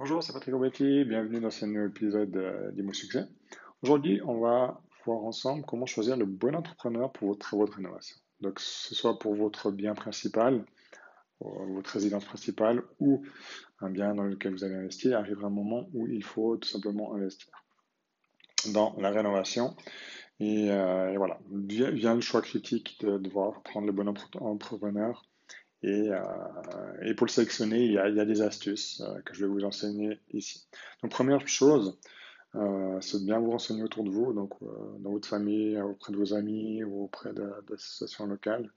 Patrick Robetti, bienvenue dans ce nouveau épisode euh, d'Imo Succès. Aujourd'hui, on va voir ensemble comment choisir le bon entrepreneur pour vos travaux de rénovation. Donc, que ce soit pour votre bien principal, euh, votre résidence principale ou un bien dans lequel vous allez investir, arrivera un moment où il faut tout simplement investir dans la rénovation. Et, euh, voilà, vient, le choix critique de devoir prendre le bon entrepreneur euh, et, pour le sélectionner, il y a, des astuces euh, que je vais vous enseigner ici. Donc, première chose, euh, c'est de bien vous renseigner autour de vous, donc dans votre famille, auprès de vos amis ou auprès d'associations locales,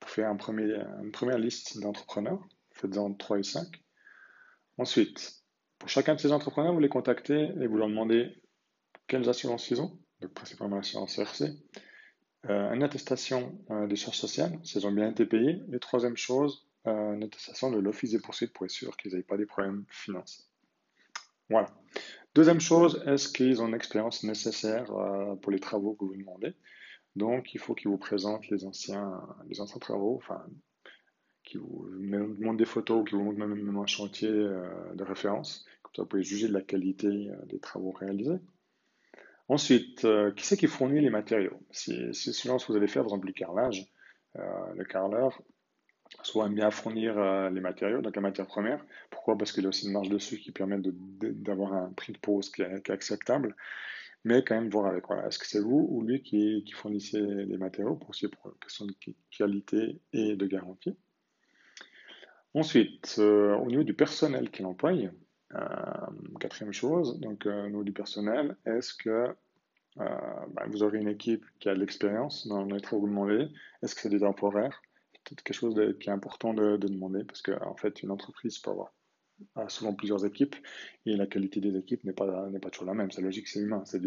pour faire une première liste d'entrepreneurs. Faites-en 3 et 5. Ensuite, pour chacun de ces entrepreneurs, vous les contactez et vous leur demandez quelles assurances ils ont, donc principalement l'assurance CRC, euh, une attestation euh, des charges sociales, s'ils ont bien été payés. Et troisième chose, euh, une attestation de l'office des poursuites pour être sûr qu'ils n'aient pas des problèmes financiers. Voilà. Deuxième chose, est-ce qu'ils ont l'expérience nécessaire pour les travaux que vous demandez? Donc, il faut qu'ils vous présentent les anciens, les anciens travaux, enfin, qu'ils vous montrent des photos, qu'ils vous montrent même un chantier de référence. Comme ça, vous pouvez juger de la qualité des travaux réalisés. Ensuite, euh, qui c'est qui fournit les matériaux? Si, si ce que vous allez faire, par exemple, du carrelage, euh, le carreleur soit aime bien fournir euh, les matériaux, donc la matière première. Pourquoi? Parce qu'il y a aussi une marge dessus qui permet d'avoir un prix de pose qui est, acceptable. Mais quand même voir avec, est-ce que c'est vous ou lui qui, qui fournissez les matériaux pour aussi pour question de qualité et de garantie? Ensuite, au niveau du personnel qu'il emploie, quatrième chose, donc euh, au niveau du personnel, est-ce que euh, ben, vous aurez une équipe qui a de l'expérience dans que vous demandez? Est-ce que c'est des temporaires? C'est quelque chose qui est important de, demander parce qu'en en fait, une entreprise peut avoir souvent plusieurs équipes et la qualité des équipes n'est pas, n'est pas toujours la même. C'est logique, c'est humain, c'est,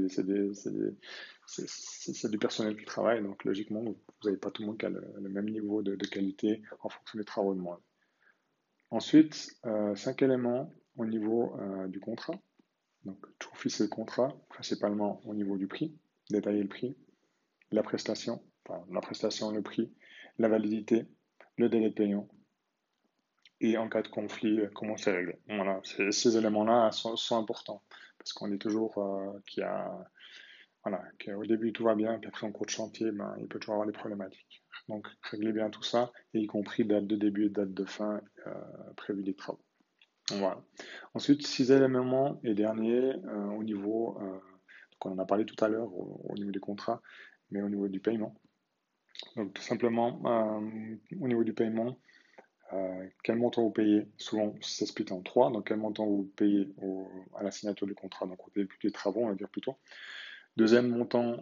du personnel qui travaille, donc logiquement, vous n'avez pas tout le monde qui a le, même niveau de, qualité en fonction des travaux de demandés. Ensuite, cinq éléments au niveau euh, du contrat. Donc, tout officier le contrat, principalement au niveau du prix, détailler le prix, la prestation, enfin, la prestation, le prix, la validité, le délai de paiement, et en cas de conflit, euh, comment c'est réglé. Voilà, ces éléments-là sont, importants, parce qu'on dit toujours euh, qu'il y a, voilà, qu'au début tout va bien, puis après en cours de chantier, ben, il peut toujours avoir des problématiques. Donc, réglez bien tout ça, et y compris date de début et date de fin euh, prévue des travaux. Voilà. Ensuite, six éléments et dernier, euh, au niveau, euh, on en a parlé tout à l'heure au, niveau des contrats, mais au niveau du paiement. Donc tout simplement, euh, au niveau du paiement, quel montant vous payez Souvent, ça split en trois. Donc quel montant vous payez à la signature du contrat, donc au début des travaux, on va dire plutôt. Deuxième montant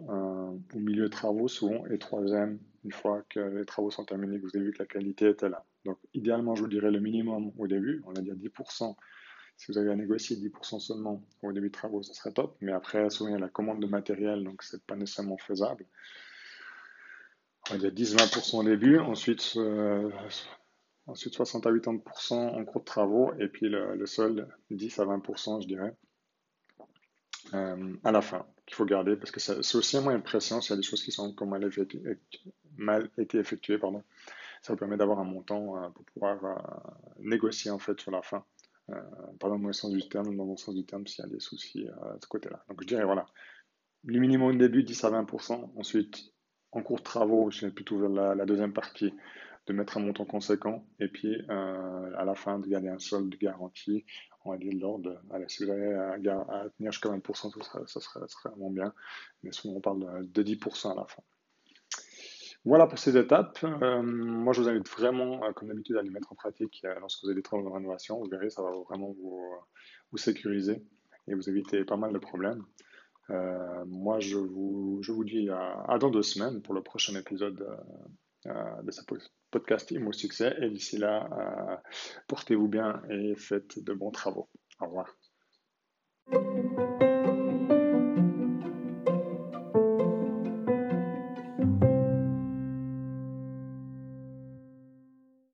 au milieu des travaux, souvent. Et troisième, une fois que les travaux sont terminés, que vous avez vu que la qualité était là. Donc, idéalement, je vous dirais le minimum au début, on va dire 10%. Si vous avez à négocier 10% seulement au début de travaux, ce serait top. Mais après, souvent, il y a la commande de matériel, donc ce n'est pas nécessairement faisable. On va dire 10-20% au début, ensuite, euh, ensuite 60 à 80% en cours de travaux, et puis le, le solde 10 à 20%, je dirais, euh, à la fin, qu'il faut garder, parce que c'est aussi un moyen de s'il y a des choses qui sont comme mal été effectuées. Pardon ça vous permet d'avoir un montant euh, pour pouvoir euh, négocier en fait sur la fin. Pas dans le sens du terme, dans le sens du terme s'il y a des soucis de ce côté-là. Donc je dirais voilà, le minimum au début 10 à 20%, ensuite en cours de travaux, je vais plutôt vers la, deuxième partie, de mettre un montant conséquent, et puis à la fin de garder un solde de garantie, on va dire l'ordre, allez, si vous avez à, tenir jusqu'à 20%, ça serait, ça serait, vraiment bien, mais souvent on parle de 10% à la fin. Voilà pour ces étapes. Euh, moi, je vous invite vraiment, euh, comme d'habitude, à les mettre en pratique euh, lorsque vous avez des travaux de rénovation. Vous verrez, ça va vraiment vous, vous sécuriser et vous éviter pas mal de problèmes. moi, je vous, je vous dis à, dans deux semaines pour le prochain épisode de ce podcast Imo Succès. Et d'ici là, portez-vous bien et faites de bons travaux. Au revoir.